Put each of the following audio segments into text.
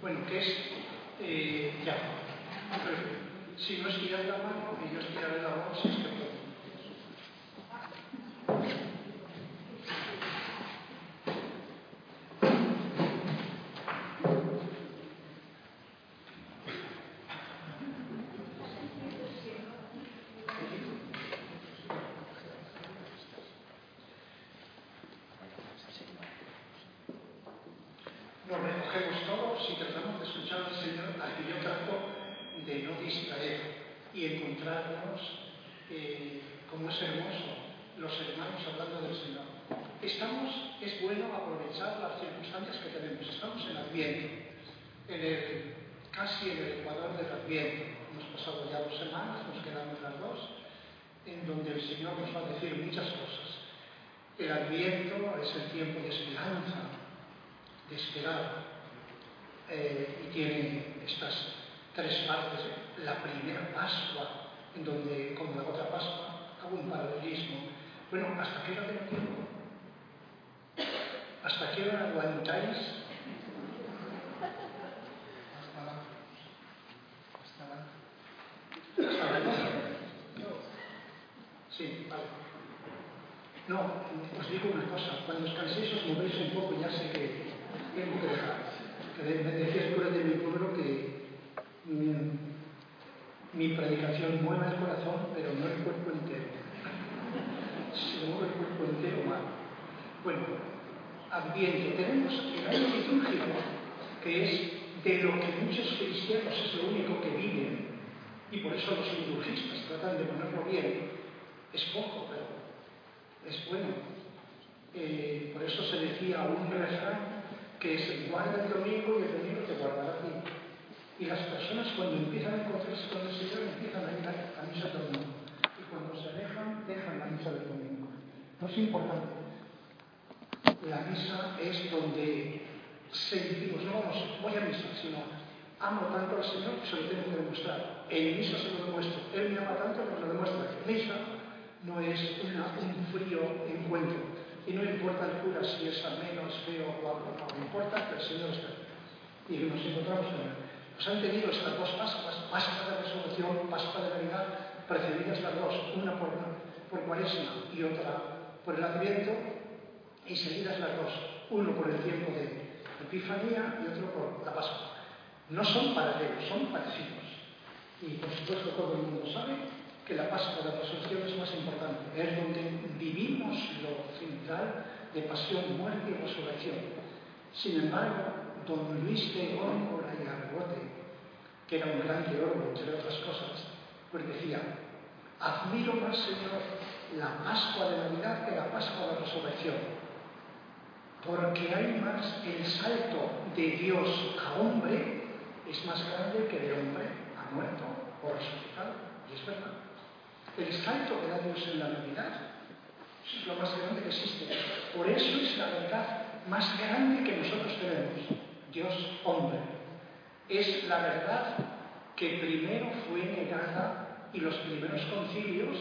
Bueno, ¿qué es? Eh, ya. Si no estiras la mano, y yo estiraré la si es que puedo. Nos recogemos todos y tratamos de escuchar al Señor al que yo trato de no distraer y encontrarnos, eh, como es hermoso, los hermanos hablando del Señor. Estamos, es bueno aprovechar las circunstancias que tenemos. Estamos en Adviento, en el, casi en el ecuador del Adviento. Hemos pasado ya dos semanas, nos quedan otras dos, en donde el Señor nos va a decir muchas cosas. El Adviento es el tiempo de esperanza, de esperar. Eh, y tiene estas tres partes. La primera Pascua, en donde, como la otra Pascua, hago un paralelismo. Bueno, ¿hasta qué hora tengo tiempo? ¿Hasta qué hora aguantáis? Hasta la. Hasta la. Hasta la. Sí, vale. No, os digo una cosa, cuando os canséis os movéis un poco, ya sé que que me decía el cura de mi pueblo que mi, mi, predicación mueve el corazón, pero no el cuerpo entero. Se mueve el cuerpo entero mal. Bueno, Adviento. Tenemos el año litúrgico, que es de lo que muchos cristianos es lo único que viven, y por eso los liturgistas tratan de ponerlo bien. Es poco, pero es bueno. Eh, por eso se decía un refrán que se guarda el domingo y el domingo te guardará a ti. Y las personas cuando empiezan a encontrarse con el Señor empiezan a ir a la misa del domingo. Y cuando se alejan, dejan la misa del domingo. No es importante. La misa es donde sentimos, no vamos, voy a misa, sino amo tanto al Señor que se lo tengo que demostrar. En misa se lo demuestro. Él me ama tanto que lo demuestra. Misa no es un frío encuentro. Y no importa el cura si es menos feo o guapo, no, importa que el Señor esté. Y nos encontramos con Él. Nos han tenido estas dos Pascuas, Pascua de Resurrección, Pascua de Navidad, precedidas las dos, una por, por Cuaresma y otra por el Adviento, y seguidas las dos, uno por el tiempo de Epifanía y otro por la Pascua. No son paralelos, son parecidos. Y por supuesto todo el mundo sabe que la Pascua de Resurrección es más importante. Es donde vivimos lo central de pasión, muerte y resurrección. Sin embargo, don Luis de Góngora y Argote, que era un gran teólogo, entre otras cosas, pues decía, admiro más, Señor, la Pascua de Navidad que la Pascua de la Resurrección, porque hay más el salto de Dios a hombre, es más grande que de hombre a muerto o resucitado, y es verdad. El salto que da Dios en la Navidad es lo más grande que existe. Por eso es la verdad más grande que nosotros tenemos. Dios hombre. Es la verdad que primero fue negada y los primeros concilios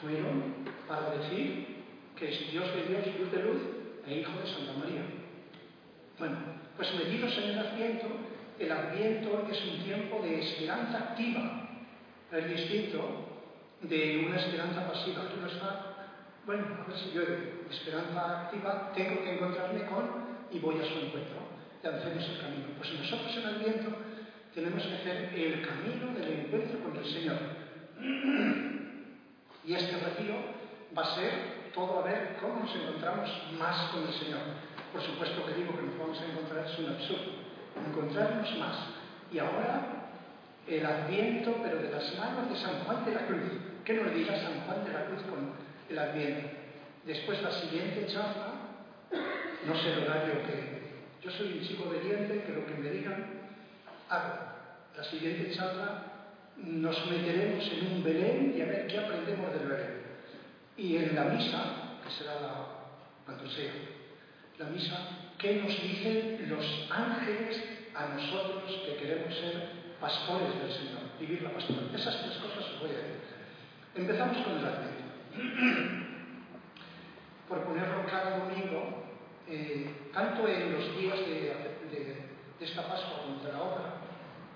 fueron para decir que es Dios de Dios, luz de luz e Hijo de Santa María. Bueno, pues metidos en el Adviento, el Adviento es un tiempo de esperanza activa. Es distinto de una esperanza pasiva. Tú no estás, bueno, a ver si llueve. Esperanza activa, tengo que encontrarme con y voy a su encuentro. Y hacemos el camino. Pues nosotros en el viento tenemos que hacer el camino del encuentro con el Señor. Y este retiro va a ser todo a ver cómo nos encontramos más con el Señor. Por supuesto que digo que nos vamos a encontrar es un absurdo. Encontrarnos más. Y ahora el adviento, pero de las manos de San Juan de la Cruz. ¿Qué nos dirá San Juan de la Cruz con el adviento? Después la siguiente charla, no sé el horario que... Yo soy un chico obediente, que lo que me digan, hago. La siguiente charla nos meteremos en un Belén y a ver qué aprendemos del Belén. Y en la misa, que será la, cuando sea, la misa, ¿qué nos dicen los ángeles a nosotros que queremos? ser pastores del Señor, vivir la pastora. Esas tres cosas os voy a decir. Empezamos con el Adviento. Por ponerlo cada domingo, eh, tanto en los días de, esta Pascua como de la otra,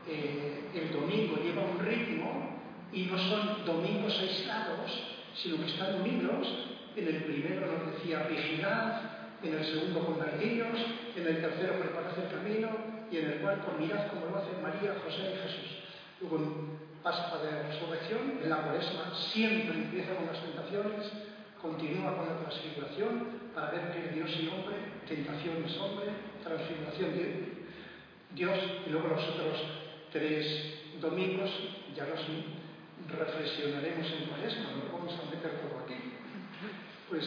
eh, el domingo lleva un ritmo y no son domingos aislados, sino que están unidos. En el primero nos decía vigilad, en el segundo convertidos, en el tercero preparad el camino y en el cuarto mirad como lo hacen María, José y Jesús. Luego Pascua de Resurrección, en la cuaresma siempre empieza con las tentaciones, continúa con la transfiguración para ver que Dios y hombre, tentación es hombre, transfiguración de Dios y luego los otros tres domingos ya los reflexionaremos en cuaresma, no vamos a meter todo aquí. Pues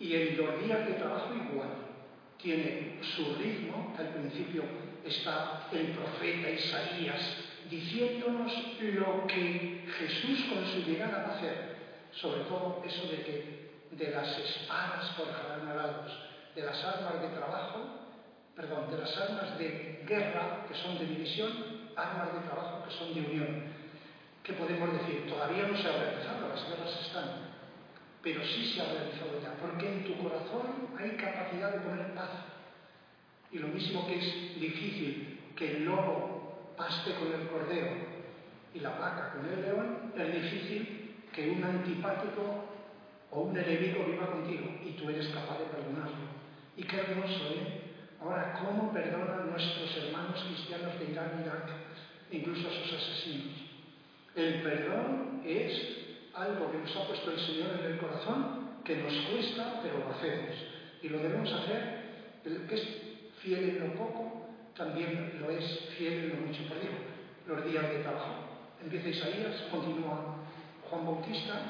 y en los días de trabajo igual. Tiene su ritmo, al principio está el profeta Isaías diciéndonos lo que Jesús con su llegada va a hacer. Sobre todo eso de que de las espadas forjarán arados, de las armas de trabajo, perdón, de las armas de guerra que son de división, armas de trabajo que son de unión. ¿Qué podemos decir? Todavía no se ha realizado, las guerras están, pero sí se ha realizado ya, porque en tu corazón hay capacidad de poner paz. Y lo mismo que es difícil que el lobo paste con el cordero y la vaca con el león, es difícil que un antipático o un enemigo viva contigo y tú eres capaz de perdonarlo. Y qué hermoso, ¿eh? Ahora, ¿cómo perdonan nuestros hermanos cristianos de Irán, Irak, incluso a sus asesinos? El perdón es algo que nos ha puesto el Señor en el corazón, que nos cuesta, pero lo hacemos. Y lo debemos hacer. El que es fiel en lo poco, también lo es fiel en lo mucho. Por ejemplo, los días de trabajo. Empieza Isaías, continúa Juan Bautista,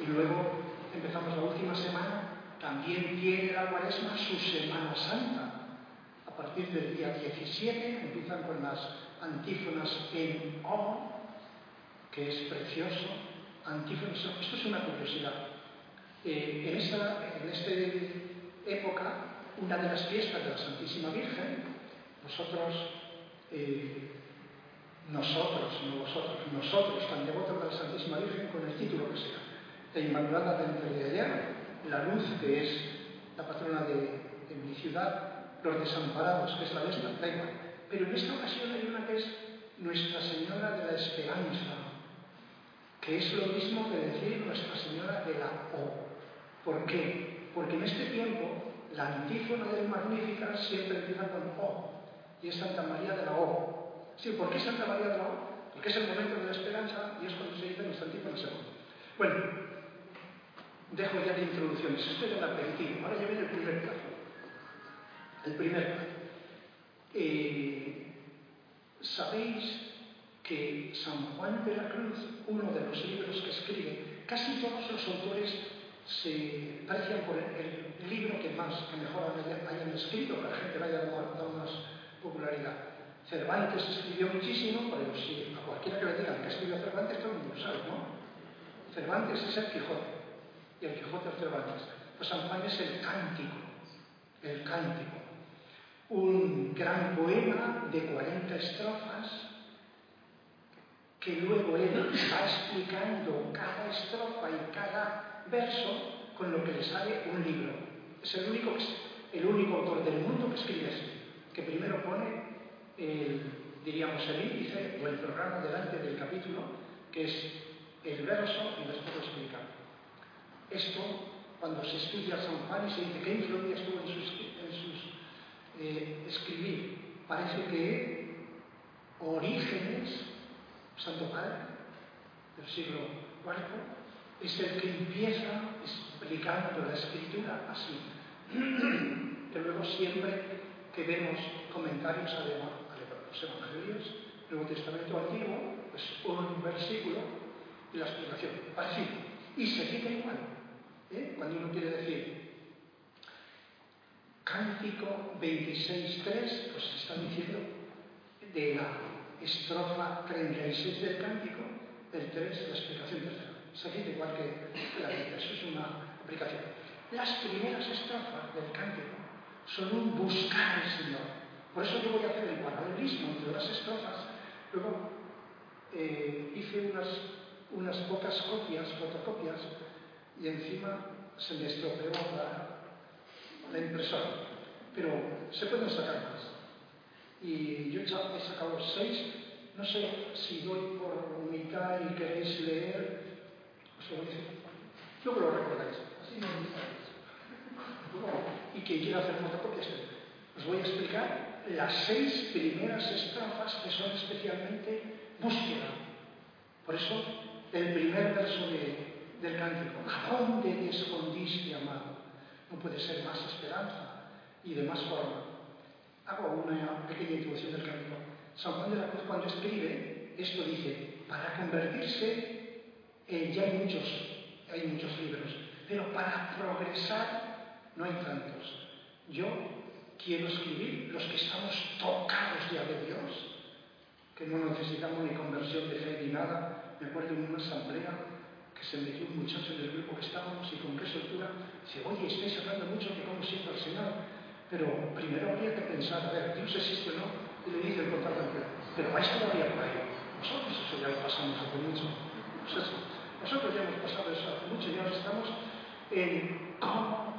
y luego empezamos la última semana. También tiene la cuaresma su Semana Santa. A partir del día 17 empiezan con las antífonas en O, que es precioso, esto es una curiosidad. Eh, en, esta, época, una de las fiestas de la Santísima Virgen, nosotros, eh, nosotros, no vosotros, nosotros, tan devotos de la Santísima Virgen, con el título que sea, la Inmaculada de ayer, la luz que es la patrona de, mi ciudad, los desamparados, que es la de esta, Pero en esta ocasión hay una que es Nuestra Señora de la Esperanza, que es lo mismo que decir Nuestra Señora de la O. ¿Por qué? Porque en este tiempo la antífona del Magnífica siempre empieza con O, y es Santa María de la O. Sí, ¿por qué Santa María de la O? Porque es el momento de la esperanza y es cuando se dice antífona segundo. Bueno, dejo ya de introducciones, estoy en el aperitivo, ahora ya viene el primer plazo. El primer plazo. Eh, ¿Sabéis que San Juan de la Cruz, uno de los libros que escribe, casi todos los autores se aprecian por el, libro que más, que mejor hayan escrito, que la gente vaya dando más popularidad. Cervantes escribió muchísimo, pero si a cualquiera que le digan que escribió Cervantes, todo el mundo sabe, ¿no? Cervantes es el Quijote, y el Quijote es Cervantes. Pues San Juan es el cántico, el cántico. Un gran poema de 40 estrofas que luego él va explicando cada estrofa y cada verso con lo que le sale un libro. Es el único, el único autor del mundo que escribe esto, que primero pone el, diríamos, el índice o el programa delante del capítulo, que es el verso y después lo explica. Esto, cuando se estudia San Juan y se dice qué influencia estuvo en sus, en sus eh, escribir, parece que Orígenes Santo Padre del siglo IV, es el que empieza explicando la escritura así. que luego siempre que vemos comentarios a los evangelios, el Nuevo Testamento Antiguo, pues un versículo y la explicación, parecido. Y se quita igual. ¿eh? Cuando uno quiere decir Cántico 26.3, pues se está diciendo de la estrofa 36 del cántico, el 3 la explicación tercera. Se dice igual que la vida, eso es una aplicación. Las primeras estrofas del cántico son un buscar al Señor. Por eso yo voy a hacer el paralelismo entre las estrofas. Luego eh, hice unas, unas pocas copias, fotocopias, y encima se me estropeó la, la impresora. Pero se pueden sacar más. Y yo he sacado seis. No sé si doy por mitad y queréis leer. Os lo voy a decir. Que lo recordáis. Así no y quien quiera hacer fotocopias, os voy a explicar las seis primeras estrofas que son especialmente búsqueda. Por eso, el primer verso del cántico, ¿a dónde te escondiste, amado? No puede ser más esperanza y de más forma. Hago una pequeña introducción del cántico. San Juan de la Cruz cuando escribe, esto dice, para convertirse, en, ya hay muchos, hay muchos libros, pero para progresar no hay tantos. Yo quiero escribir los que estamos tocados ya de Dios, que no necesitamos ni conversión de fe ni nada. Me acuerdo en una asamblea que se metió un muchacho en el grupo que estábamos y con qué soltura dice, oye, estáis hablando mucho de cómo siento al Señor, pero primero habría que pensar, a ver, Dios existe o no, y le dice el contacto pero vais todavía por ahí. Nosotros eso ya lo pasamos hace mucho. Eso, nosotros ya hemos pasado eso hace mucho, ya estamos en cómo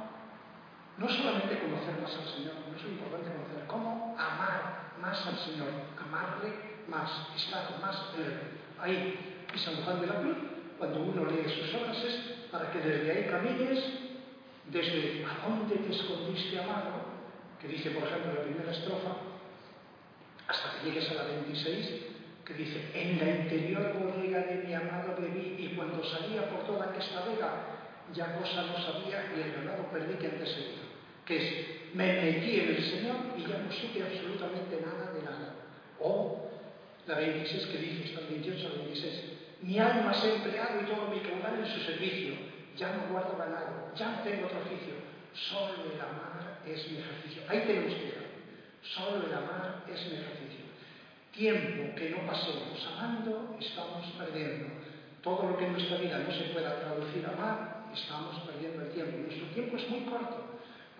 no solamente conocer más al Señor, no es importante conocer, cómo amar más al Señor, amarle más, estar más en él. Ahí, y San Juan de la Cruz, cuando uno lee sus obras es para que desde ahí camines desde a dónde te escondiste, amado, que dice, por ejemplo, la primera estrofa, hasta que llegues a la 26, que dice, en la interior bodega de mi amado bebí, y cuando salía por toda esta vega, ya cosa no sabía y el ganado perdí que antes seguía que es, me metí en el Señor y ya no supe absolutamente nada de nada. O la 26 que dice, está el 28 al 26, mi alma se ha empleado y todo mi caudal en su servicio, ya no guardo ganado, ya no tengo otro oficio, solo el amar es mi ejercicio. Ahí tenemos que ir, solo el amar es mi ejercicio. Tiempo que no pasemos amando, estamos perdiendo. Todo lo que en nuestra vida no se pueda traducir a amar, estamos perdiendo el tiempo. Nuestro tiempo es muy corto.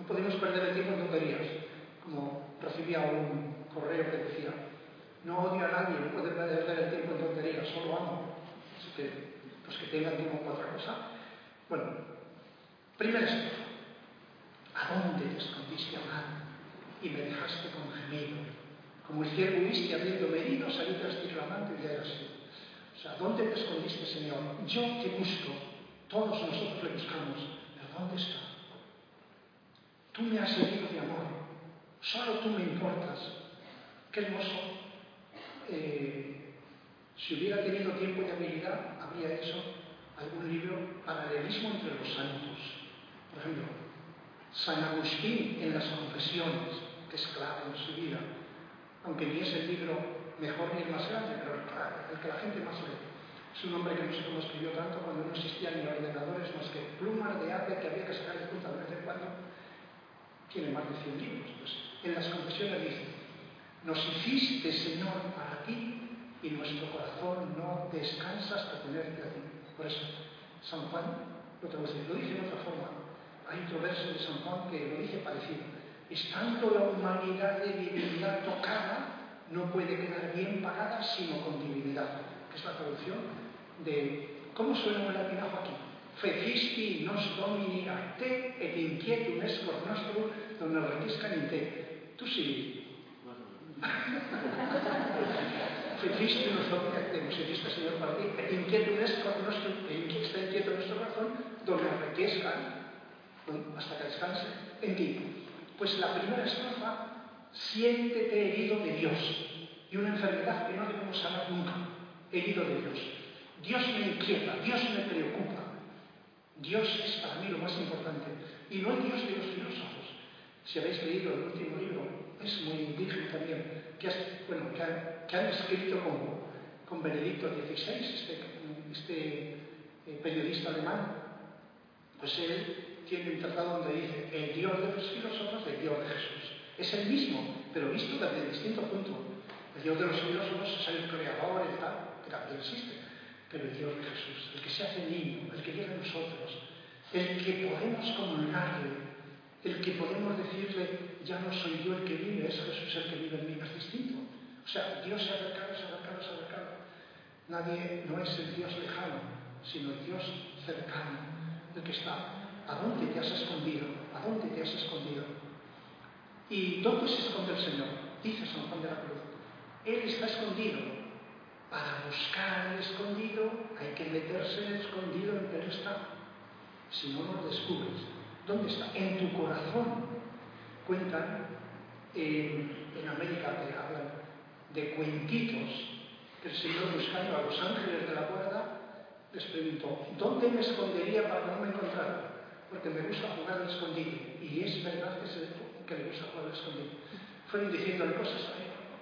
non podemos perder el tiempo en tonterías, como recibía un correo que decía, no odio a nadie, no puede perder el tiempo en tonterías, solo amo. Así que, pues que tengan tiempo para otra cosa. Bueno, primera estrofa. ¿A dónde te escondiste, amado? Y me dejaste con gemido. Como el ciervo huiste habiendo medido, salí tras ti clamando y ya era así. O sea, ¿dónde te escondiste, Señor? Yo te busco. Todos nosotros le buscamos. ¿Pero dónde está? Tú me has herido de amor, solo tú me importas. Qué hermoso. Eh, si hubiera tenido tiempo y habilidad, habría hecho algún libro paralelismo entre los santos. Por ejemplo, San Agustín en las confesiones, que es clave en su vida, aunque ni es el libro mejor ni el más grande, pero el que la gente más lee. Es un hombre que no sé cómo escribió tanto cuando no existían ni ordenadores más que plumas de arte que había que sacar de punta de vez en cuando tiene más de 100 libros. Pues en las confesiones dice, nos hiciste, Señor, para ti y nuestro corazón no descansa hasta tenerte a ti. Por eso, San Juan lo, lo dice de otra forma. Hay otro verso de San Juan que lo dice parecido. Estando la humanidad de divinidad tocada, no puede quedar bien pagada sino con divinidad, que es la traducción de cómo suena un latinajo aquí fecisti nos domini a te et inquietum es cor nostrum non requiscan in te. Tu sí. fecisti nos domini a te, nos existe Señor para ti, et inquietum es cor nostrum, e está inquieto nuestro corazón, donde requescan, hasta que descanse, en ti. Pues la primera estrofa, siéntete herido de Dios, y una enfermedad que no debemos sanar nunca, herido de Dios. Dios me inquieta, Dios me preocupa, Dios es para mí lo más importante. Y no el Dios de los filósofos. Si habéis leído el último libro, es muy indígena también, que, bueno, que, han escrito con, con Benedicto XVI, este, este eh, periodista alemán, pues él tiene un tratado donde dice el Dios de los filósofos, el Dios de Jesús. Es el mismo, pero visto desde distinto punto. El Dios de los filósofos es el creador, el tal, que también existe pero el Dios de Jesús, el que se hace niño, el que llega a nosotros, el que podemos comunicarle, el que podemos decirle, ya no soy yo el que vive, es Jesús el que vive en mí, es distinto. O sea, Dios se ha acercado, se ha acercado, se ha acercado. Nadie no es el Dios lejano, sino el Dios cercano, el que está. ¿A dónde te has escondido? ¿A dónde te has escondido? ¿Y dónde se esconde el Señor? Dice San Juan de la Cruz. Él está escondido. Para buscar el escondido hay que meterse escondido en Él está. Si no, lo descubres. ¿Dónde está? En tu corazón. Cuentan en, América que hablan de cuentitos que el Señor buscando a los ángeles de la guarda les preguntó, ¿dónde me escondería para no me encontraran? Porque me gusta jugar al escondido. Y es verdad que, se, que le gusta jugar al escondido. Fueron diciéndole cosas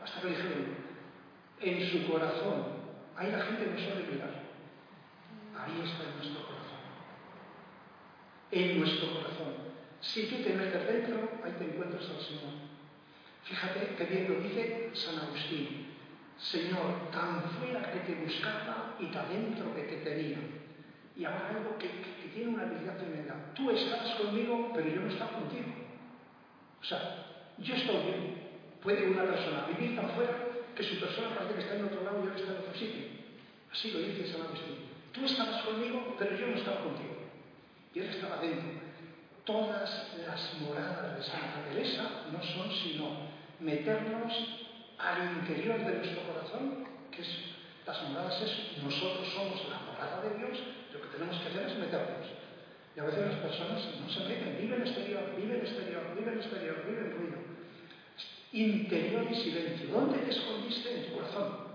hasta que dijeron, en su corazón, ahí la gente no suele mirar. Ahí está en nuestro corazón. En nuestro corazón. Si tú te metes dentro, ahí te encuentras al Señor. Fíjate que bien lo dice San Agustín. Señor, tan fuera que te buscaba y tan dentro que te tenía. Y ahora algo que, tiene una habilidad tremenda. Tú estabas conmigo, pero yo no estaba contigo. O sea, yo estoy bien. Puede una persona vivir tan fuera que su persona parece que está en otro lado y yo está en otro sitio. Así lo dice San Agustín. Tú estabas conmigo, pero yo no estaba contigo. Y él estaba dentro. Todas las moradas de Santa Teresa no son sino meternos al interior de nuestro corazón, que es, las moradas es, nosotros somos la morada de Dios, lo que tenemos que hacer es meternos. Y a veces las personas no se meten, viven exterior, viven exterior, viven exterior, viven ruido. Interior y silencio. ¿Dónde te escondiste? En tu corazón.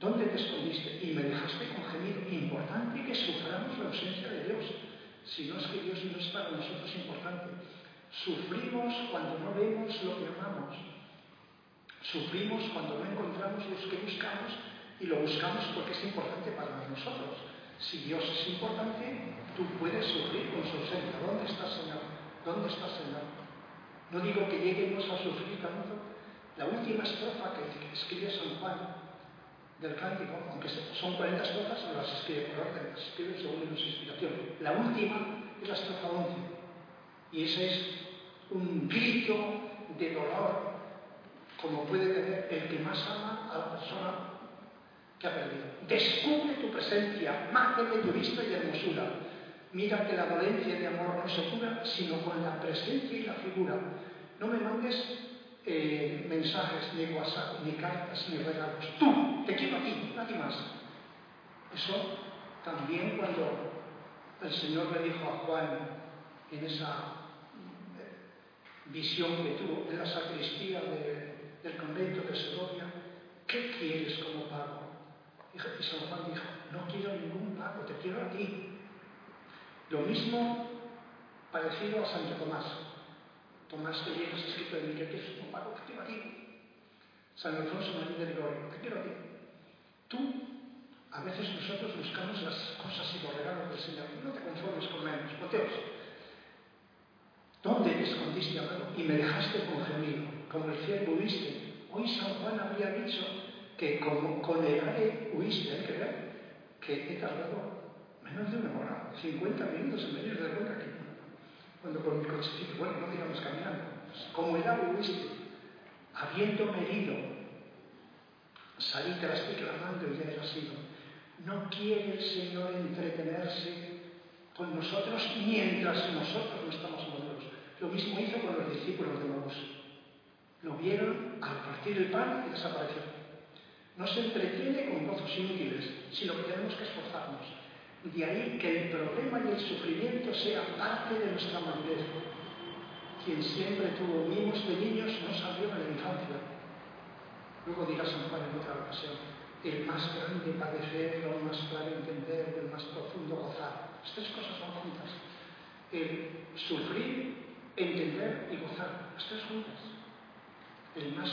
¿Dónde te escondiste? Y me dejaste con gemido. Importante que suframos la ausencia de Dios. Si no es que Dios no es para nosotros importante. Sufrimos cuando no vemos lo que amamos. Sufrimos cuando no encontramos lo que buscamos y lo buscamos porque es importante para nosotros. Si Dios es importante, tú puedes sufrir con su ausencia. ¿Dónde está Señor? ¿Dónde está Señor? No digo que lleguemos a sufrir tanto. La última estrofa que escribe San Juan del cántico, aunque son 40 estrofas, no las escribe por orden, las escribe según su inspiración. La última es la estrofa 11. Y ese es un grito de dolor como puede tener el que más ama a la persona que ha perdido. Descubre tu presencia, mándeme tu vista y hermosura. Mira que la dolencia de amor no se cura, sino con la presencia y la figura. No me mandes eh, mensajes, ni WhatsApp, ni cartas, ni regalos. Tú, te quiero a ti, nadie más. Eso también cuando el Señor le dijo a Juan en esa visión que tuvo en la sacristía de, del convento de Segovia, ¿qué quieres como pago? Y San Juan dijo, no quiero ningún pago, te quiero a ti. Lo mismo parecido a Santo Tomás. Tomás que Viejo es escrito en que Catecismo, Paco, pago te va a San Alfonso María de Gregorio, ¿qué te va a Tú, a veces nosotros buscamos las cosas y los regalos del Señor. No te conformes con menos, boteos. ¿Dónde me escondiste, amado? Y me dejaste con gemido. como el cielo huiste. Hoy San Juan había dicho que como con el aire huiste, ¿eh? que he tardado menos de una hora, 50 minutos en venir de Cuenca aquí. Cuando con mi cochecito, bueno, no digamos caminando, como el ave huiste, habiéndome herido, salí, la estoy clamando y ya es así. No quiere el Señor entretenerse con nosotros mientras nosotros no estamos maduros. Lo mismo hizo con los discípulos de Maús. Lo vieron al partir el pan y desapareció. No se entretiene con gozos inútiles, sino que tenemos que esforzarnos. De ahí que el problema y el sufrimiento sea parte de nuestra madurez. Quien siempre tuvo mimos de niños no salió de la infancia. Luego dirá San Juan en otra ocasión, el más grande padecer, el más claro entender, el más profundo gozar. Las tres cosas van juntas. El sufrir, entender y gozar. Las tres juntas. El más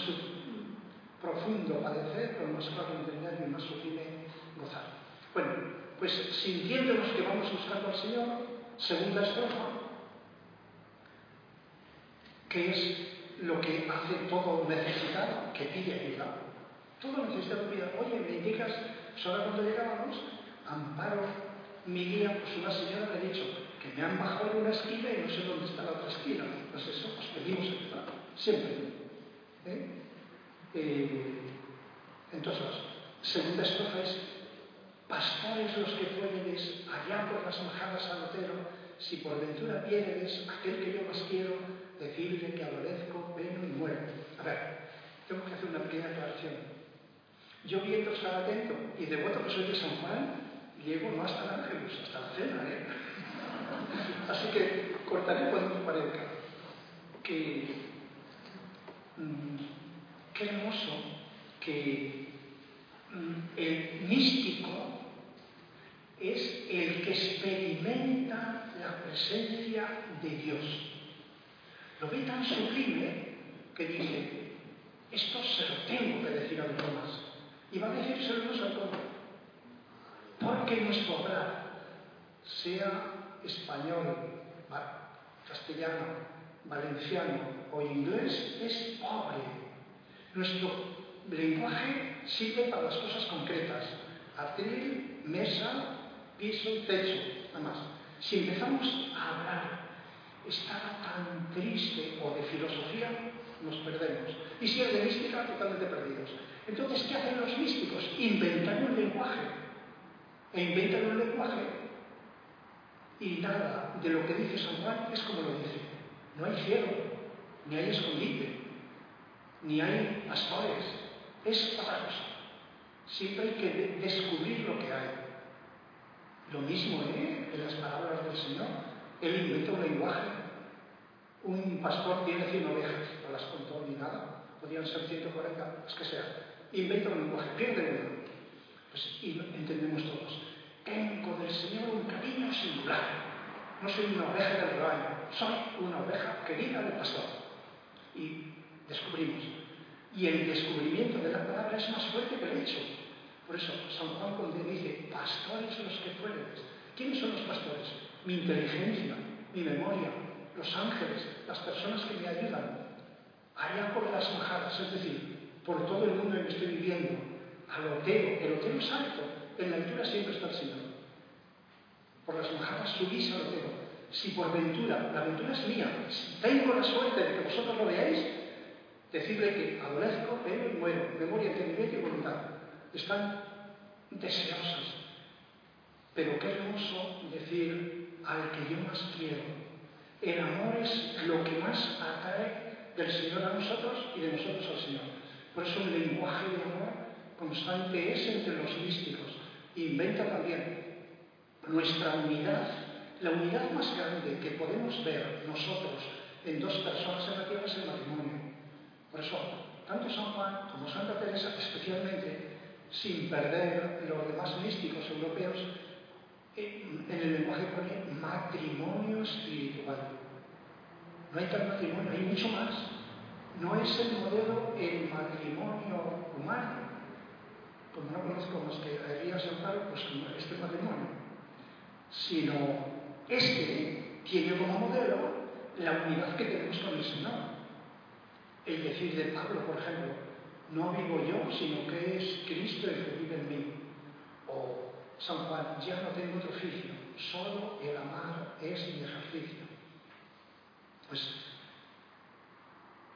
profundo padecer, el más claro entender y el más sublime gozar. Bueno, pues sintiéndonos que vamos buscando al Señor, segunda estrofa, que es lo que hace todo necesitado, que pide ayuda. Todo necesitado pide, oye, me indicas, ahora cuando llegábamos, Amparo, mi guía, pues una señora me ha dicho que me han bajado en una esquina y no sé dónde está la otra esquina. Pues eso, pues pedimos ayuda, siempre. ¿Eh? Eh, entonces, segunda estrofa es, pastores los que fueredes, allá por las majadas al otero, si por ventura pierdes aquel que yo más quiero, decirle que adolezco, veno y muero. A ver, tengo que hacer una pequeña aclaración. Yo viendo estar atento y devoto que soy de San Juan, llego no hasta el ángelus, hasta la cena, ¿eh? Así que cortaré cuando me parezca. Que, mm, qué hermoso que mm, el místico es el que experimenta la presencia de Dios. Lo ve tan sublime que dice, esto se lo tengo que decir a los demás. Y va a decírselo a todos. Porque nuestro obrar, sea español, castellano, valenciano o inglés, es pobre. Nuestro lenguaje sirve para las cosas concretas. Atril, mesa, piso, techo, nada más. Si empezamos a hablar, estaba tan triste o de filosofía, nos perdemos. Y si es de mística, totalmente perdidos. Entonces, ¿qué hacen los místicos? Inventan un lenguaje. E inventan un lenguaje. Y nada de lo que dice San Juan es como lo dice. No hay cielo, ni hay escondite, ni hay pastores. Es otra cosa. Siempre hay que descubrir lo que hay. Lo mismo ¿eh? en las palabras del Señor. Él inventa un lenguaje un pastor tiene 100 ovejas, no las contó ni nada, podían ser 140, es que sea. Inventa un lenguaje, pierde uno. Pues y entendemos todos. Tengo del Señor un cariño singular. No soy una oveja del rebaño, soy una oveja querida del pastor. Y descubrimos. Y el descubrimiento de la palabra es más fuerte que el hecho. Por eso San Juan cuando dice, pastores los que fueren. ¿Quiénes son los pastores? Mi inteligencia, mi memoria, los ángeles, las personas que me ayudan, allá por las majadas, es decir, por todo el mundo en que estoy viviendo, al hotel, el hotel es alto, en la altura siempre está el Señor. Por las majadas subís al hotel. Si por ventura, la aventura es mía, si tengo la suerte de que vosotros lo veáis, decirle que adolezco, pero muero, memoria, entendimiento y voluntad. Están deseosas. Pero qué hermoso decir al que yo más quiero, el amor es lo que más atrae del Señor a nosotros y de nosotros al Señor. Por eso el lenguaje de amor constante es entre los místicos. Inventa también nuestra unidad, la unidad más grande que podemos ver nosotros en dos personas en la tierra es el matrimonio. Por eso, tanto San Juan como Santa Teresa, especialmente, sin perder los demás místicos europeos, en el lenguaje pone matrimonio espiritual. No hay tal matrimonio, hay mucho más. No es el modelo el matrimonio humano. Como no conozco más que a San Pablo, pues este matrimonio. Sino este tiene como modelo la unidad que tenemos con el Señor. El decir de Pablo, por ejemplo, no vivo yo, sino que es Cristo el que vive en mí. O San Juan, ya no tengo otro oficio, solo el amar es mi ejercicio. Pues,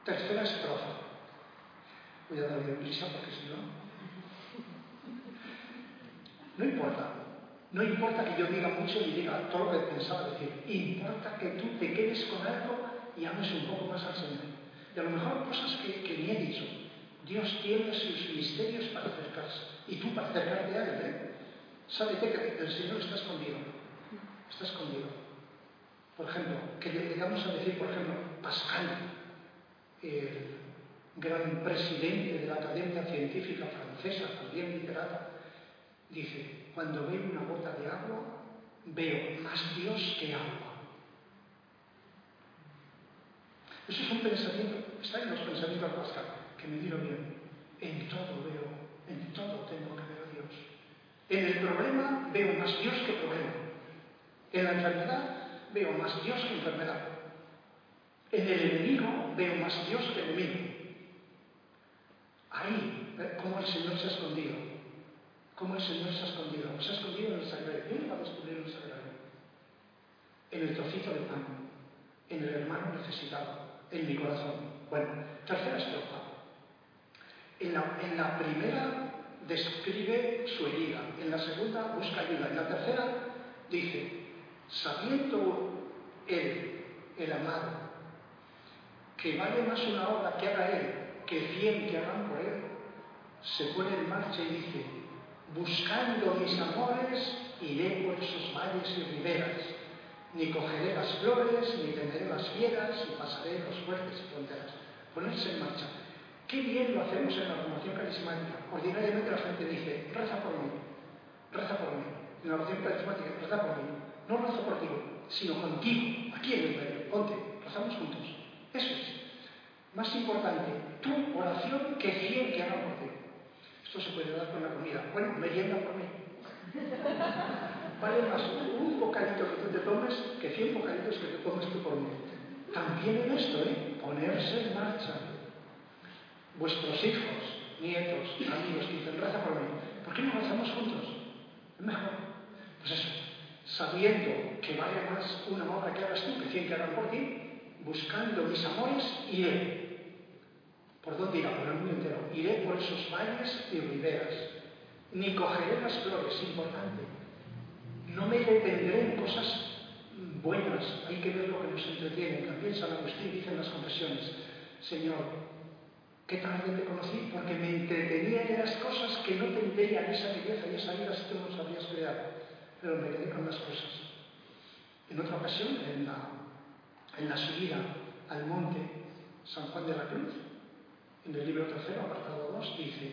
tercera estrofa. Voy a darle prisa porque si no. No importa, no importa que yo diga mucho y diga todo lo que pensaba decir, importa que tú te quedes con algo y ames un poco más al Señor. Y a lo mejor cosas que, que ni he dicho. Dios tiene sus misterios para acercarse y tú para acercarte a Él. ¿eh? ¿Sabe qué? Que el Señor está escondido. Está escondido. Por ejemplo, que llegamos a decir, por ejemplo, Pascal, el gran presidente de la Academia Científica Francesa, también literata, dice, cuando veo una gota de agua, veo más Dios que agua. Eso es un pensamiento, está en los pensamientos de Pascal, que me dieron bien. En todo veo, en todo tengo que ver a Dios. En el problema veo más Dios que problema. En la enfermedad veo más Dios que enfermedad. En el enemigo veo más Dios que enemigo. Ahí, cómo el Señor se ha escondido. Cómo el Señor se ha escondido. Se ha escondido en el sagrario. ¿Quién va a descubrir el sagrario? En el trocito de pan. En el hermano necesitado. En mi corazón. Bueno, tercera estrofa. En la, primera describe su herida, en la segunda busca ayuda, en la tercera dice, sabiendo él, el amado, que vale más una obra que haga él que cien que hagan por él, se pone en marcha y dice, buscando mis amores, iré por esos valles y riberas, ni cogeré las flores, ni tendré las fieras, y pasaré los fuertes y fronteras. Ponerse en marcha. Qué bien lo hacemos en la formación carismática. Ordinariamente la gente dice, reza por mí, reza por mí. En la oración carismática, reza por mí. No rezo por ti, sino contigo, aquí en el medio. Ponte, rezamos juntos. Eso es. Más importante, tu oración que cien que hagan por ti. Esto se puede dar con la comida. Bueno, merienda por mí. Vale más un bocadito que tú te tomes que cien bocaditos que te tomes tú por mí. También en esto, ¿eh? Ponerse en marcha. Vuestros hijos, nietos, amigos dicen, reza por mí. ¿Por qué no rezamos juntos? Es mejor. Pues eso, sabiendo que vale más una obra que hagas tú que cien que hagan por ti, buscando mis amores, iré. ¿Por dónde irá? Por el mundo entero. Iré por esos valles y riberas. Ni cogeré las flores, importante. No me detendré en cosas buenas. Hay que ver lo que nos entretiene. También San Agustín dice en las confesiones, Señor, qué tarde te conocí porque me entretenía en las cosas que no tendrían esa belleza y esa vida si tú no sabías crear. Pero me quedé con las cosas. En otra ocasión, en la, en la subida al monte San Juan de la Cruz, en el libro tercero, apartado 2, dice,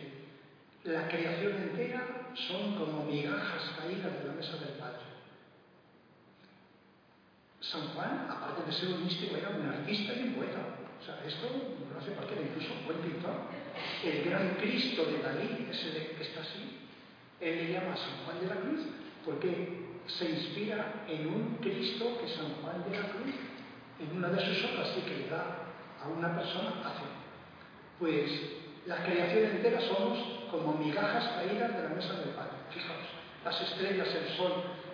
la creación entera son como migajas caídas de la mesa del Padre. San Juan, aparte de ser un místico, era un artista y un poeta. Sea, esto lo hace cualquiera, incluso un buen pintor. El gran Cristo de Dalí, ese que está así, él le llama San Juan de la Cruz porque se inspira en un Cristo que San Juan de la Cruz, en una de sus obras, y que le da a una persona, hace. Pues la creación entera somos como migajas caídas de la mesa del Padre. Fijaos, las estrellas, el sol,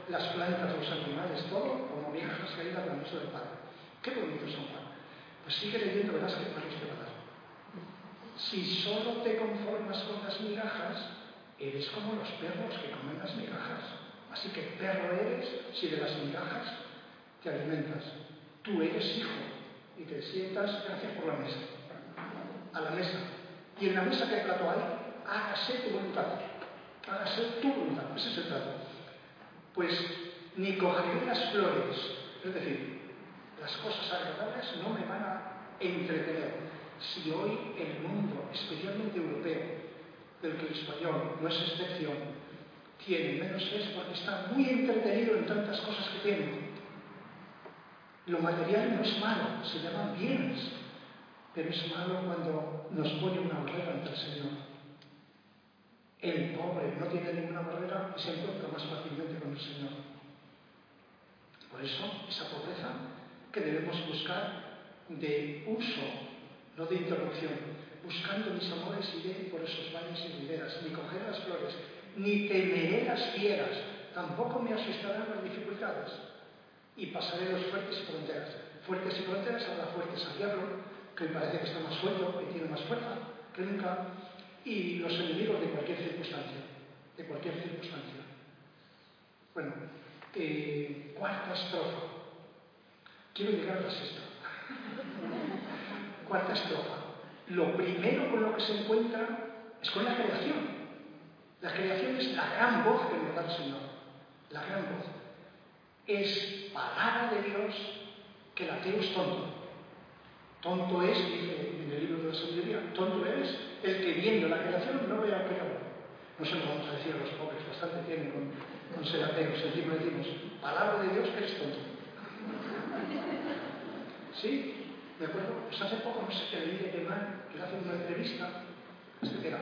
las plantas, los animales, todo como migajas caídas de la mesa del Padre. Qué bonito San Juan. Pues sigue leyendo, verás que Dios te va a dar. Si solo te conformas con las migajas, eres como los perros que comen las migajas. Así que perro eres si de las migajas te alimentas. Tú eres hijo y te sientas, gracias por la mesa, a la mesa. Y en la mesa que plato hay, hágase tu voluntad. Hágase tu voluntad. Ese es el trato. Pues ni cogeré las flores, es decir, las cosas agradables no me van a entretener. Si hoy el mundo, especialmente europeo, del que el español no es excepción, tiene menos es porque está muy entretenido en tantas cosas que tiene. Lo material no es malo, se llaman bienes, pero es malo cuando nos pone una barrera ante el Señor. El pobre no tiene ninguna barrera y se encuentra más fácilmente con el Señor. Por eso, esa pobreza que debemos buscar de uso, no de interrupción. Buscando mis amores iré por esos valles y riberas, ni coger las flores, ni temeré las fieras, tampoco me asustarán las dificultades. Y pasaré los fuertes y fronteras. Fuertes y fronteras habrá fuertes al diablo, que me parece que está más suelto, que tiene más fuerza que nunca, y los enemigos de cualquier circunstancia, de cualquier circunstancia. Bueno, eh, cuarta estrofa. Quiero llegar a la sexta. cuarta estrofa. Lo primero con lo que se encuentra es con la creación. La creación es la gran voz que nos da el Señor. La gran voz. Es palabra de Dios que el ateo es tonto. Tonto es, dice en el libro de la sabiduría, tonto es el que viendo la creación no vea creador. No se lo vamos a decir a los pobres, bastante tienen con, con ser ateos. Encima decimos, palabra de Dios que eres tonto. ¿Sí? ¿De acuerdo? Pues hace poco, no sé qué, leí de Kemal, que le hace una entrevista, este que era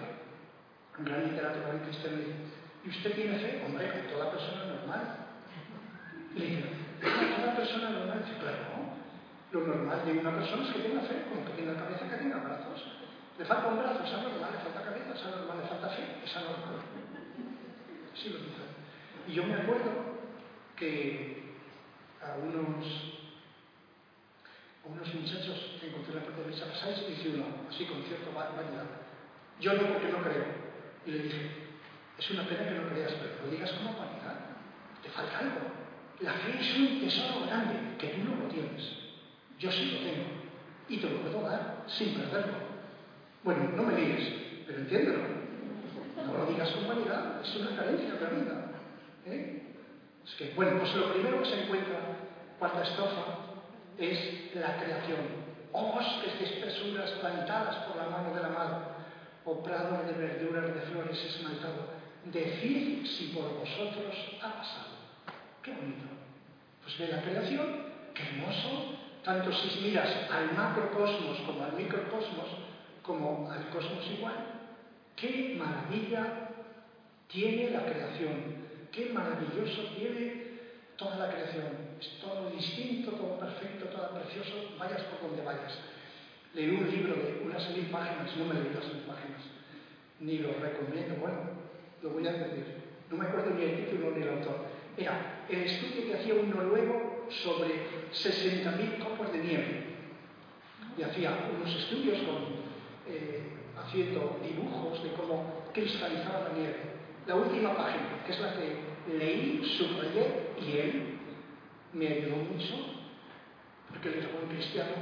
un gran literato y cristiano, y dice, ¿y usted tiene fe? Hombre, como toda persona normal. Le dice, toda persona normal? Dice, claro, ¿no? Lo normal de una persona es que tenga fe, como que cabeza, que tenga brazos. Le falta un brazo, esa normal, le falta cabeza, esa normal, le falta fe, esa normal. Así lo dice. Y yo me acuerdo que a unos, unos muchachos que encontré en la puerta de Pasáis, hice uno, así con cierto variedad. Yo no porque no creo. Y le dije, es una pena que no creas, pero no digas como vanidad. Te falta algo. La fe es un tesoro grande que tú no lo tienes. Yo sí lo tengo. Y te lo puedo dar sin perderlo. Bueno, no me digas, pero entiéndelo. No lo digas con vanidad, es una carencia vida. ¿eh? Es que, bueno, pues lo primero que se encuentra, cuarta estrofa, es la creación. Bosques de espesuras plantadas por la mano de la madre, o oh prado de verduras de flores esmaltado. Decid si por vosotros ha pasado. Qué bonito. Pues ve la creación, qué hermoso. Tanto si miras al macrocosmos como al microcosmos, como al cosmos igual, qué maravilla tiene la creación, qué maravilloso tiene toda la creación. Es todo distinto, todo perfecto, todo precioso, vayas por donde vayas. Leí un libro de unas mil páginas, no me leí las mil páginas, ni lo recomiendo, bueno, lo voy a decir. No me acuerdo ni el título ni el autor. Era el estudio que hacía un noruego sobre 60.000 copos de nieve. Y hacía unos estudios con, eh, haciendo dibujos de cómo cristalizaba la nieve. La última página, que es la que leí, subrayé y él me ayudó mucho, porque él era un cristiano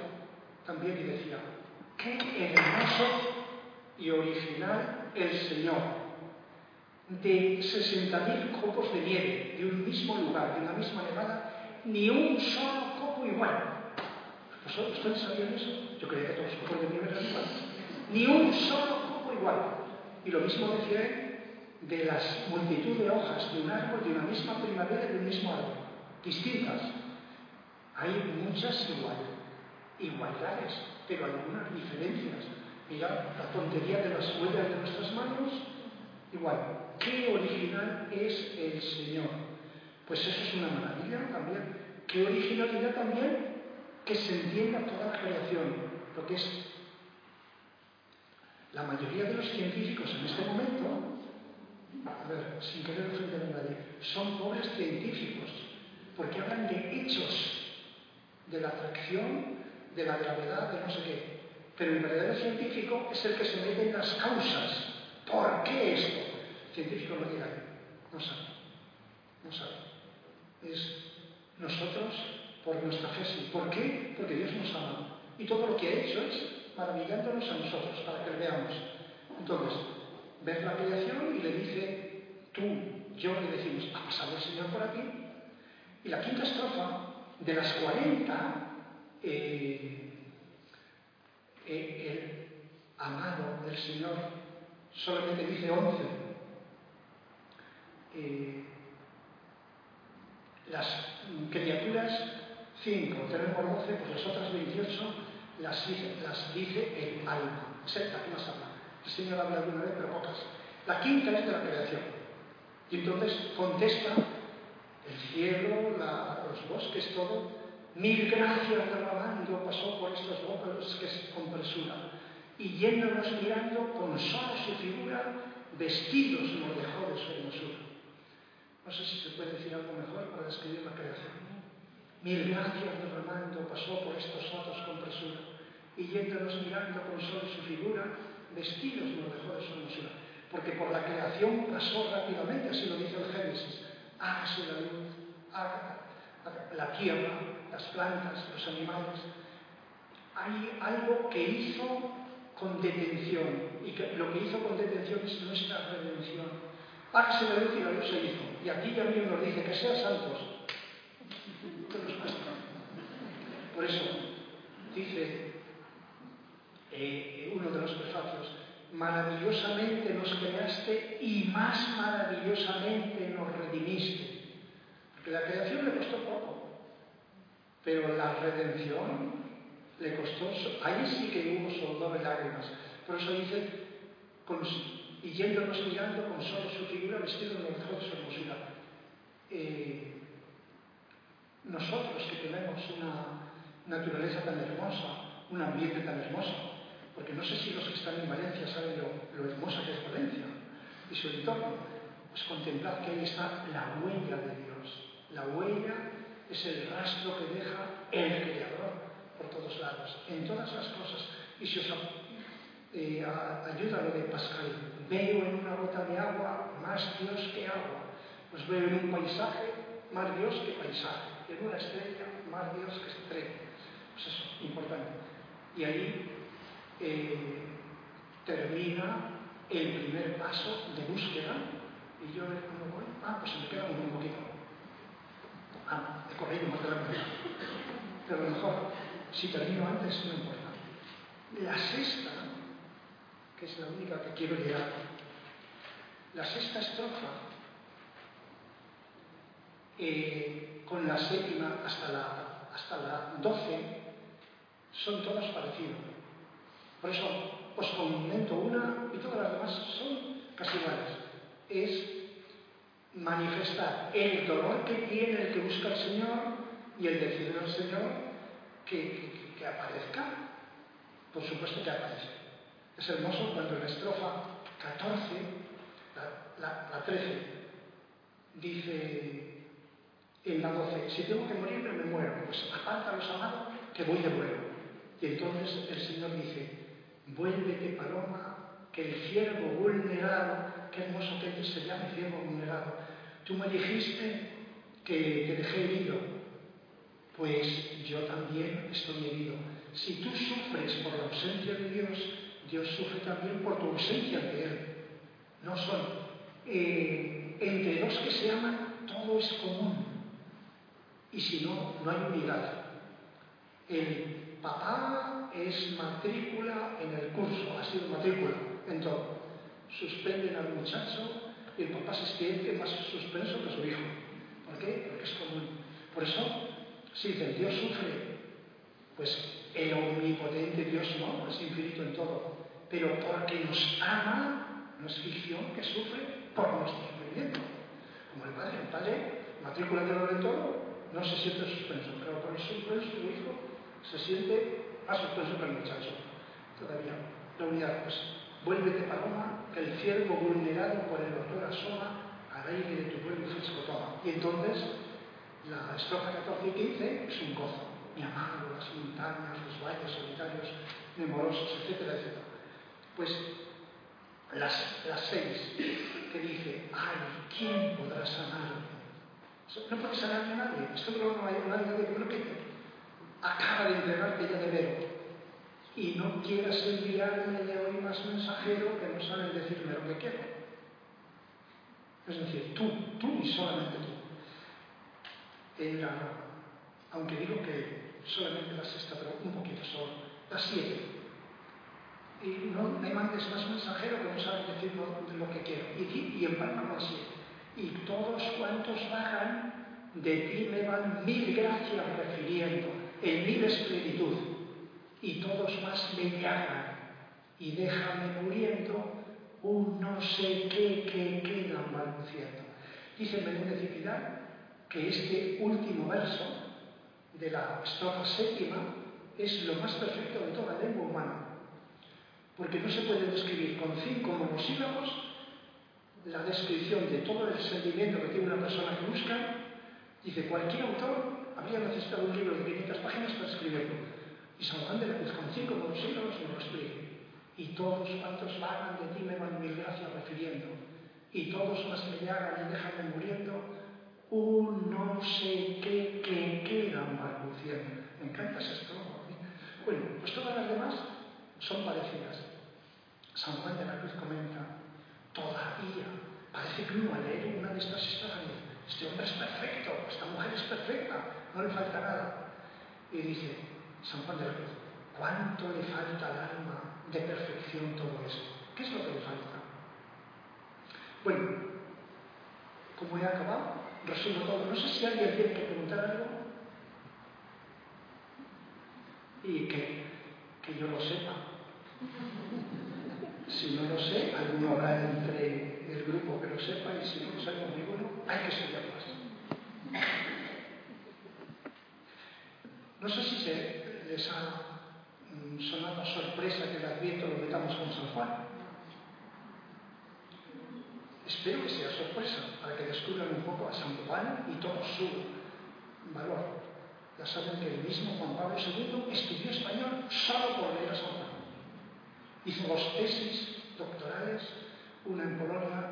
también y decía, qué hermoso y original el Señor. De 60.000 copos de nieve de un mismo lugar, de una misma nevada, ni un solo copo igual. ¿Ustedes sabían eso? Yo creía que todos los copos de nieve eran iguales. Ni un solo copo igual. Y lo mismo decía de las multitud de hojas de un árbol, de una misma primavera, de un mismo árbol, distintas. Hay muchas igual, igualdades, pero algunas diferencias. Mira, la tontería de las huellas de nuestras manos, igual. ¿Qué original es el Señor? Pues eso es una maravilla también. ¿Qué originalidad también? Que se entienda toda la creación, lo que es la mayoría de los científicos en este momento a ver, sin querer ofender a nadie, son pobres científicos, porque hablan de hechos, de la atracción, de la gravedad, de no sé qué. Pero el verdadero científico es el que se mete en las causas. ¿Por qué esto? El científico no llega no sabe, no sabe. Es nosotros, por nuestra fe. ¿Por qué? Porque Dios nos ama. Y todo lo que ha hecho es maravillándonos a nosotros, para que le veamos. Entonces, ver la creación y le dice, tú, yo le decimos, ha pasado el Señor por aquí. Y la quinta estrofa, de las 40, eh, eh, el amado del Señor solamente dice 11. Eh, las criaturas 5, tenemos 12, pues las otras 28 las, las dice el alma. El que más habla. El Señor habla alguna vez, pero pocas. La quinta es de la creación. Y entonces contesta el cielo, los bosques, todo. Mil gracias derramando pasó por estos bosques con presura. Y yéndonos mirando con solo su figura, vestidos nos dejó de su hermosura. No sé si se puede decir algo mejor para describir la creación. Mil gracias derramando pasó por estos sotos con presura. Y yéndonos mirando con solo su figura, vestidos nos dejó de su hermosura. Porque por la creación pasó rápidamente, así lo dice el Génesis. Hágase la luz, haga la tierra, las plantas, los animales. Hay algo que hizo con detención, y que lo que hizo con detención es nuestra redención. Hágase la luz y la luz se hizo. Y aquí ya nos dice que sean santos. Por eso dice eh, uno de los prefacios, maravillosamente nos creaste y más maravillosamente nos redimiste. Porque la creación le costó poco, pero la redención le costó, ahí sí que hubo soldado de lágrimas. Por eso dice, y yéndonos mirando con solo su figura vestido de mejor su hermosura. Nosotros que tenemos una naturaleza tan hermosa, un ambiente tan hermoso, porque no sé si los que están en Valencia saben lo, hermosa que es Valencia y su entorno. Pues contemplad que ahí está la huella de Dios. La huella es el rastro que deja el Creador por todos lados, en todas las cosas. Y si os eh, ayuda lo de Pascal. Veo en una gota de agua más Dios que agua. Pues veo en un paisaje más Dios que paisaje. En una estrella más Dios que estrella. Pues eso, importante. Y ahí eh, termina el primer paso de búsqueda. Y yo le digo, ah, pues se me queda un poquito. Ah, he corrido más de la cuenta. Pero a lo mejor, si termino antes, no importa. La sexta, que es la única que quiero llegar, la sexta estrofa, eh, con la séptima hasta la, hasta la doce, son todas parecidas. Por eso os comento una y todas las demás son casi iguales. Es manifestar el dolor que tiene el que busca al Señor y el decirle al Señor que, aparezca. Por supuesto que aparece. Es hermoso cuando en la estrofa 14, la, la 13, dice en la 12, si tengo que morir, me muero, pues aparta los amados que voy de vuelo. Y entonces el Señor dice, vuélvete paloma, que el ciervo vulnerado, qué hermoso que se llame ciervo vulnerado, tú me dijiste que te dejé herido, pues yo también estoy herido. Si tú sufres por la ausencia de Dios, Dios sufre también por tu ausencia de Él. No son eh, entre dos que se aman, todo es común. Y si no, no hay unidad. El papá es matrícula en el curso, ha sido matrícula en todo. Suspenden al muchacho y el papá se siente más suspenso que su hijo. ¿Por qué? Porque es común. Por eso, si dicen Dios sufre, pues el omnipotente Dios no, es infinito en todo. Pero porque nos ama, no es que sufre por nuestro sufrimiento. Como el padre, el padre, matrícula de en todo, no se siente suspenso, pero por el suspenso su hijo se siente más suspenso que el muchacho. Todavía. La unidad, pues, vuélvete paloma, que el ciervo vulnerado por el doctor asoma, al aire de tu pueblo fresco toma. Y entonces, la estrofa 14 y 15 es un gozo. Mi amado, las montañas, los valles solitarios, memorosos, etcétera, etcétera. Pues, las, las seis, que dice, ay, ¿quién podrá sanarme? No puede sanarme a nadie. Esto no hay nadie de creo que acaba de entregarte ya de ver. Y no quieras enviarme de hoy más mensajero que no saben decirme lo que quiero. Es decir, tú, tú y solamente tú. Era, aunque digo que solamente la sexta, pero un poquito solo, la siete. Y no me mandes más mensajero que no saben decir lo, lo que quiero. Y, y en con siete y todos cuantos bajan, de ti me van mil gracias en mil esplenitud, y todos más me llaman, y déjame muriendo un no sé qué que quedan balbuciendo. Dice Menúdez que este último verso de la estrofa séptima es lo más perfecto de toda lengua humana, porque no se puede describir con cinco monosílabos la descripción de todo el sentimiento que tiene una persona que busca, dice, cualquier autor habría necesitado un libro de 500 páginas para escribirlo. Y San Juan de la Cruz, con cinco monosílabos, me lo escribe. Y todos cuantos vagan de ti me van mil gracias refiriendo. Y todos más me llagan y déjame muriendo, un no sé qué que quedan balbuciendo. Me encanta ese. Bueno, pues todas las demás son parecidas. San Juan de la Cruz comenta, todavía parece que uno al leer una de estas historias este hombre es perfecto, esta mujer es perfecta, no le falta nada. Y dice San Juan de la ¿cuánto le falta al alma de perfección todo esto? ¿Qué es lo que le falta? Bueno, como he acabado, resumo todo. No sé si alguien tiene que preguntar algo y que, que yo lo sepa. Si no lo sé, alguno habrá entre el grupo que lo sepa y si no lo sabe ninguno, hay que estudiar más. No sé si se les ha mm, sonado sorpresa que el Adviento lo metamos con San Juan. Espero que sea sorpresa para que descubran un poco a San Juan y todo su valor. Ya saben que el mismo Juan Pablo II estudió español solo por leer a San Juan. Hizo dos tesis doctorales, una en Polonia,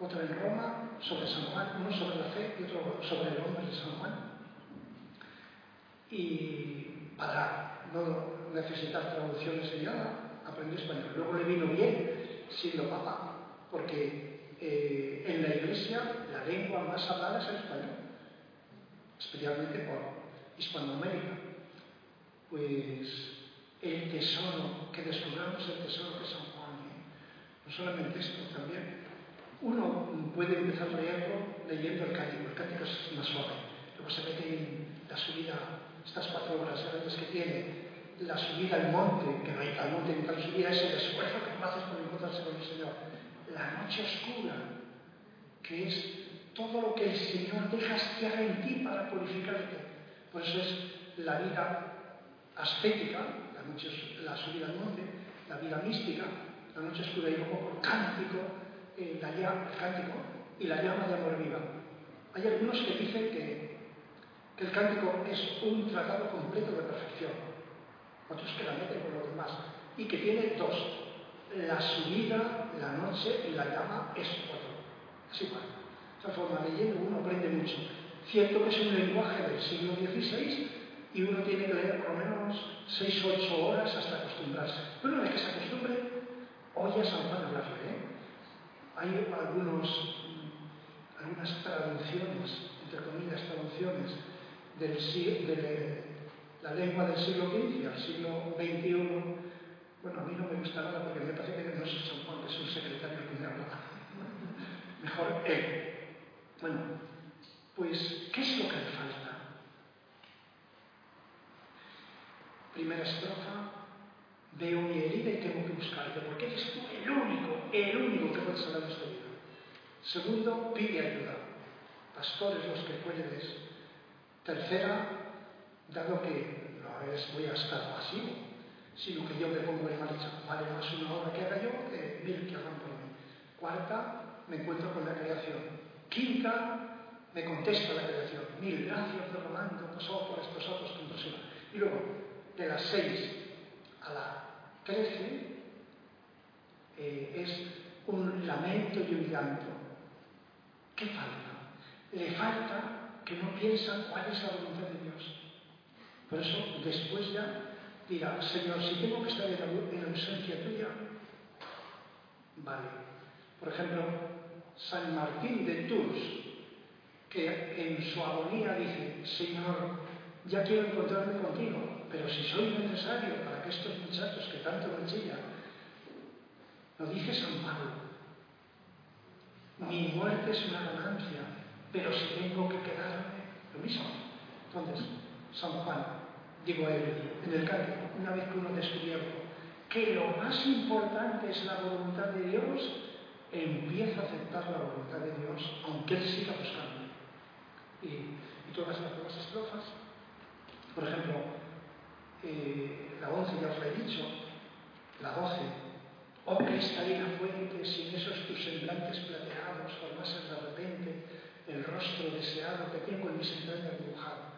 otra en Roma, sobre San Juan, uno sobre la fe y otro sobre el hombre de San Juan. Y para no necesitar traducciones ni nada, aprendió español. Luego le vino bien siendo papa, porque eh, en la iglesia la lengua más hablada es el español, especialmente por Hispanoamérica. Pues el tesoro que descubramos, el tesoro de San Juan. ¿eh? No solamente esto, también uno puede empezar a leerlo leyendo el cántico, el cántico es más suave. Luego se mete en la subida, estas cuatro horas grandes que tiene, la subida al monte, que no hay tal monte ni tal subida, es el esfuerzo que haces por encontrarse con el Señor. La noche oscura, que es todo lo que el Señor deja hastiar en ti para purificarte. Por eso es la vida ascética, la, subida al monte, la vida mística, la noche oscura y luego por cántico, eh, la llama, el cántico y la llama de amor viva. Hay algunos que dicen que, que el cántico es un tratado completo de perfección, otros que la meten con los demás, y que tiene dos, la subida, la noche y la llama es otro. Es igual. De esa forma, leyendo uno aprende mucho. Cierto que es un lenguaje del siglo XVI, y uno tiene que leer por lo menos 6 o 8 horas hasta acostumbrarse. Pero una vez que se acostumbre, oye a San Juan hablarle. ¿eh? Hay algunos, algunas traducciones, entre comillas, traducciones de la lengua del siglo XV al siglo XXI. Bueno, a mí no me gusta nada porque me parece que no es San Juan, es un secretario que me habla. Mejor él. Bueno, pues, ¿qué es lo que le falta? Primera estrofa, veo mi herida y tengo que buscarte, porque eres tú el único, el único que puede salvar esta vida. Segundo, pide ayuda. Pastores los que puedes. Tercera, dado que no es a estar pasivo, sino que yo me pongo en marcha. Vale más una obra que haga yo que mil que hagan por mí. Cuarta, me encuentro con la creación. Quinta, me contesta la creación. Mil gracias, Fernando, pasó por estos otros puntos. Y luego, de las 6 a las 13 eh, es un lamento y un llanto. ¿Qué falta? Le falta que no piensan cuál es la voluntad de Dios. Por eso después ya dirá, Señor, si tengo que estar en ausencia tuya, vale. Por ejemplo, San Martín de Tours, que en su agonía dice, Señor, ya quiero encontrarme contigo, pero si soy necesario para que estos muchachos que tanto me lo dice San Pablo, mi muerte es una ganancia, pero si tengo que quedarme, lo mismo. Entonces, San Juan, digo a él, en el canto, una vez que uno descubrió que lo más importante es la voluntad de Dios, empieza a aceptar la voluntad de Dios, aunque él siga buscando. Y, todas las demás estrofas, por ejemplo, eh, la 11 ya os he dicho, la 12, oh cristalina fuente, sin esos tus semblantes plateados de repente el rostro deseado que tengo en mis entrañas dibujado.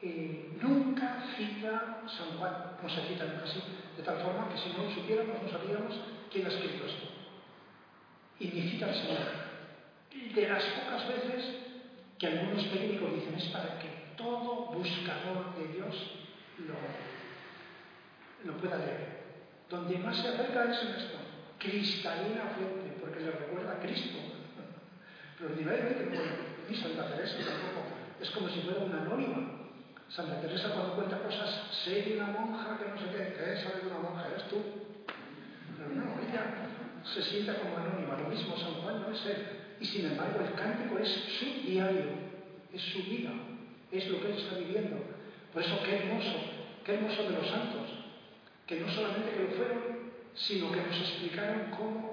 Eh, nunca cita San Juan, no se cita nunca así, de tal forma que si no lo supiéramos, no sabíamos quién ha escrito esto. Y ni cita al Señor. De las pocas veces que algunos técnicos dicen es para que todo buscador de Dios lo, pueda leer. Donde más se acerca es en esto, cristalina fuente, porque le recuerda a Cristo. Pero ordinariamente, ni Santa Teresa tampoco, es como si fuera una anónima. Santa Teresa cuando cuenta cosas, sé de una monja que no sé qué, ¿qué sabe de una monja? Eres tú. Pero no, ella se sienta como anónima, lo mismo San Juan no es él. Y sin embargo el cántico es su diario, es su vida, es lo que él está viviendo. Por eso qué hermoso, qué hermoso de los santos, que no solamente que lo fueron, sino que nos explicaron cómo,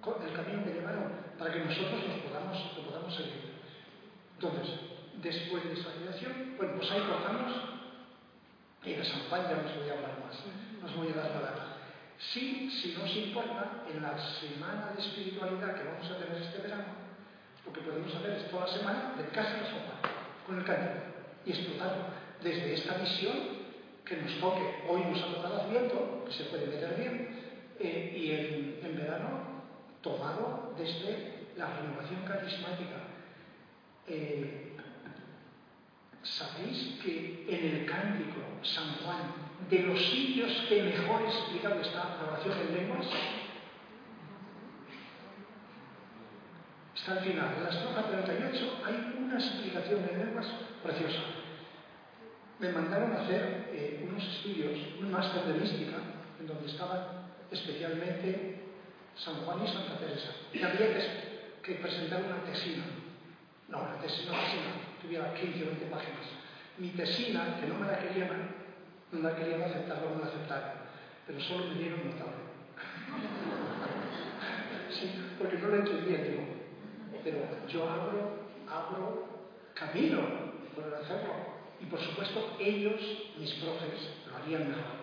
el camino que llevaron, para que nosotros nos podamos, lo podamos seguir. Entonces, después de esa creación, bueno, pues ahí cortamos y de San Juan ya no os voy a hablar más, no os voy a dar nada. Sí, si no os importa, en la semana de espiritualidad que vamos a tener este verano, lo que podemos hacer es toda la semana de casa San Juan, con el cántico, y explotarlo desde esta visión que nos toque. Hoy nos ha tocado Adviento, que se puede meter bien, eh, y en, en verano tomado desde la renovación carismática. Eh, Sabéis que en el cántico San Juan, de los sitios que mejor explicado está la oración en lenguas, está al final. En la estrofa 38 hay una explicación en lenguas preciosa. Me mandaron a hacer eh, unos estudios, un máster de mística, en donde estaban especialmente San Juan y Santa Teresa. Y había que, presentar una tesina. No, una tesina, tesina, tuviera 15 o 20 páginas. Mi tesina, que no me la querían, no la querían aceptar, no me la aceptaron. Pero solo me dieron notable. sí, porque no lo entendía yo. Pero yo abro, abro camino por hacerlo. Y por supuesto, ellos, mis profes, lo harían mejor.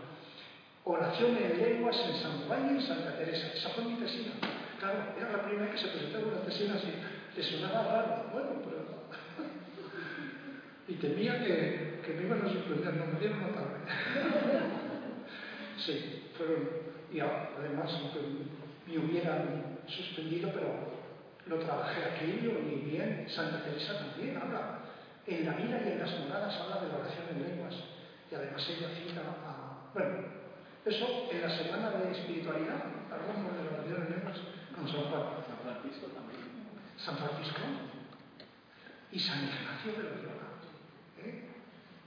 Oración en lenguas en San Juan y en Santa Teresa. Esa fue mi tesina. Claro, era la primera que se presentaba una tesina así. Le sonaba raro. Bueno, pero... y temía que, que, me iban a sorprender. No, me dieron una tarde. sí, fueron... Y además, me hubieran suspendido, pero lo trabajé aquello y bien. Santa Teresa también habla. En la vida y en las moradas habla de la oración en lenguas. Y además ella cita a... Bueno, eso en la semana de espiritualidad, hablamos de la oración en lenguas con San Juan. San Francisco también. San Francisco y San Ignacio de Loyola. ¿eh?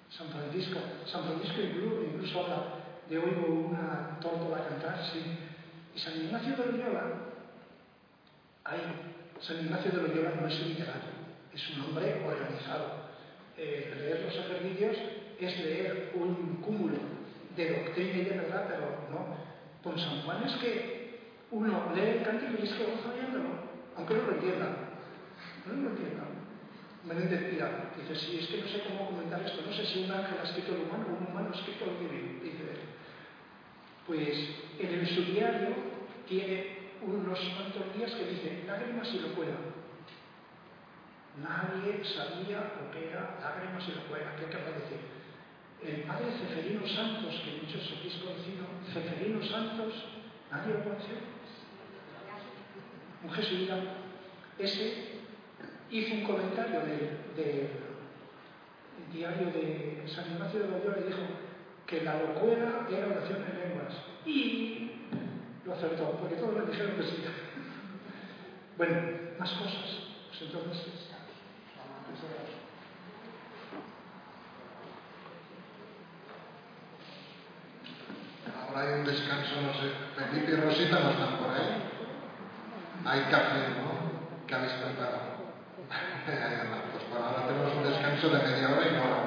San Francisco, San Francisco incluso, incluso habla de oigo una tórtola cantar, sí. Y San Ignacio de Loyola, hay, San Ignacio de Loyola no es literario, es un hombre organizado. Eh, leer los ejercicios es leer un cúmulo de doctrina y de verdad, pero no. Con San Juan es que uno lee el cántico y es que va aunque no lo entienda. No lo entienda. Menéndez Pira dice, sí, es que no sé cómo comentar esto, no sé si un ángel ha escrito lo humano o un humano ha escrito lo divino, dice Pues en el subdiario tiene unos cuantos días que dice lágrimas y locura. Nadie sabía lo que era lágrimas y locura. ¿Qué querrá decir? El padre Ceferino Santos, que muchos habéis conocido, Ceferino Santos, ¿nadie lo conoció? Un jesuita, ese hizo un comentario del diario de San Ignacio de Loyola y dijo que la locura era oración en lenguas. Y lo acertó, porque todos le dijeron que sí. bueno, más cosas. Pues entonces, ahora hay un descanso, no sé. Felipe y Rosita no están por ahí. Hay café, ¿no? ¿Qué habéis preparado? pues bueno, ahora tenemos un descanso de media hora y no